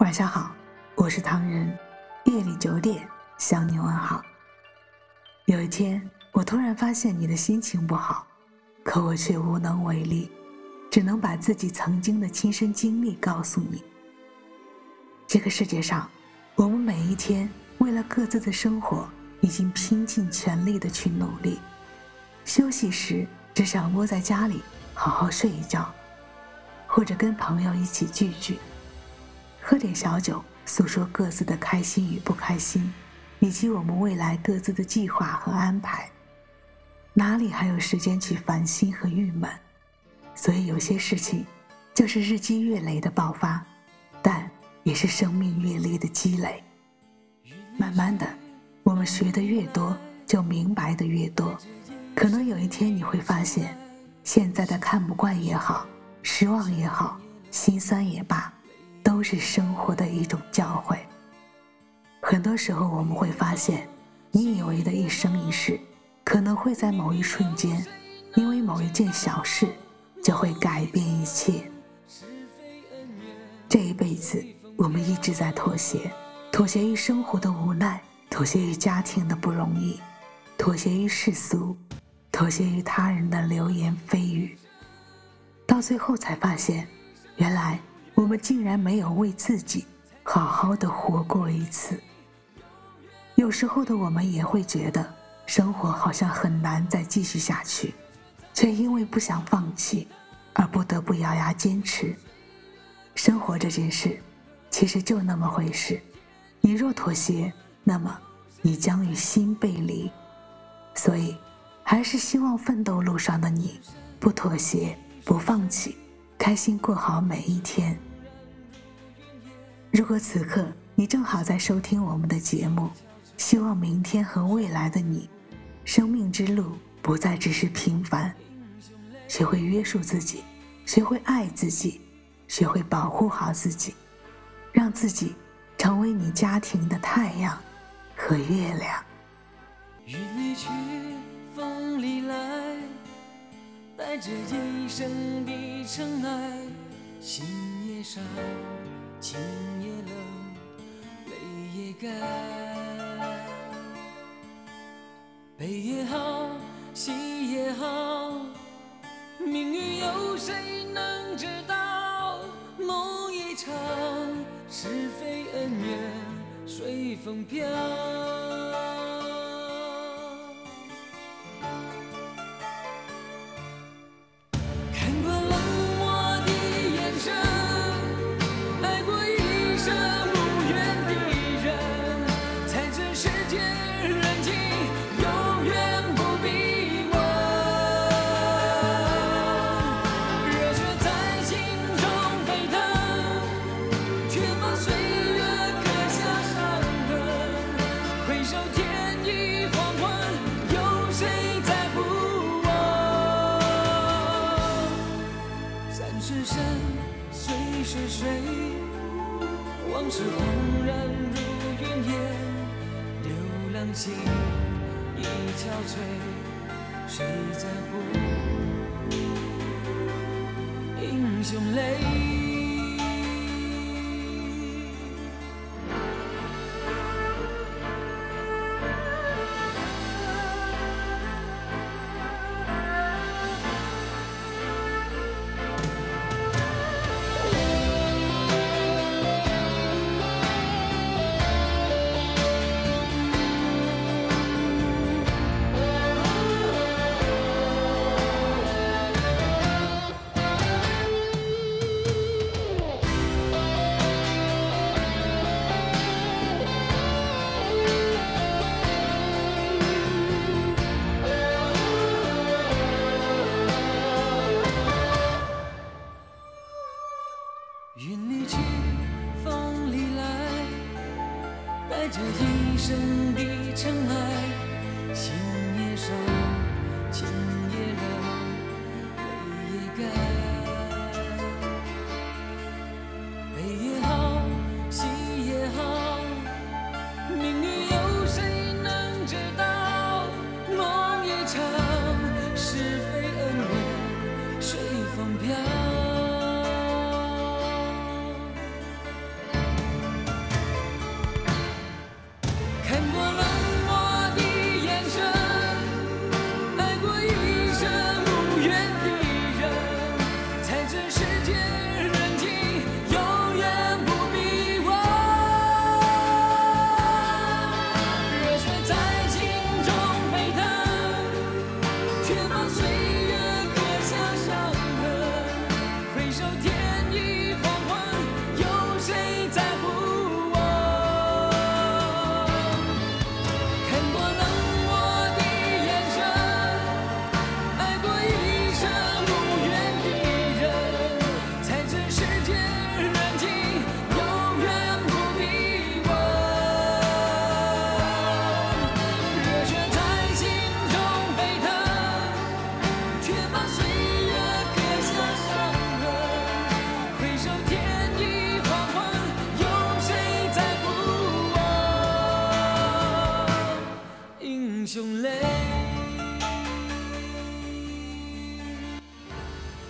晚上好，我是唐人。夜里九点向你问好。有一天，我突然发现你的心情不好，可我却无能为力，只能把自己曾经的亲身经历告诉你。这个世界上，我们每一天为了各自的生活，已经拼尽全力的去努力。休息时，只想窝在家里好好睡一觉，或者跟朋友一起聚聚。喝点小酒，诉说各自的开心与不开心，以及我们未来各自的计划和安排。哪里还有时间去烦心和郁闷？所以有些事情，就是日积月累的爆发，但也是生命阅历的积累。慢慢的，我们学的越多，就明白的越多。可能有一天你会发现，现在的看不惯也好，失望也好，心酸也罢。都是生活的一种教诲。很多时候，我们会发现，你以为的一生一世，可能会在某一瞬间，因为某一件小事，就会改变一切。这一辈子，我们一直在妥协，妥协于生活的无奈，妥协于家庭的不容易，妥协于世俗，妥协于他人的流言蜚语，到最后才发现，原来。我们竟然没有为自己好好的活过一次。有时候的我们也会觉得生活好像很难再继续下去，却因为不想放弃而不得不咬牙坚持。生活这件事，其实就那么回事。你若妥协，那么你将与心背离。所以，还是希望奋斗路上的你不妥协、不放弃，开心过好每一天。如果此刻你正好在收听我们的节目，希望明天和未来的你，生命之路不再只是平凡，学会约束自己，学会爱自己，学会保护好自己，让自己成为你家庭的太阳和月亮。云里去，风里来，带着一生的尘埃，心也伤。情也冷，泪也干，悲也好，喜也好，往事恍然如云烟，流浪心已憔悴，谁在乎英雄泪？这一生的尘埃，心也伤，